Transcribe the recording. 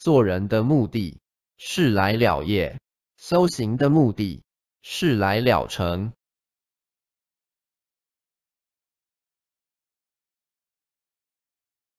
做人的目的是来了业修行的目的是来了成。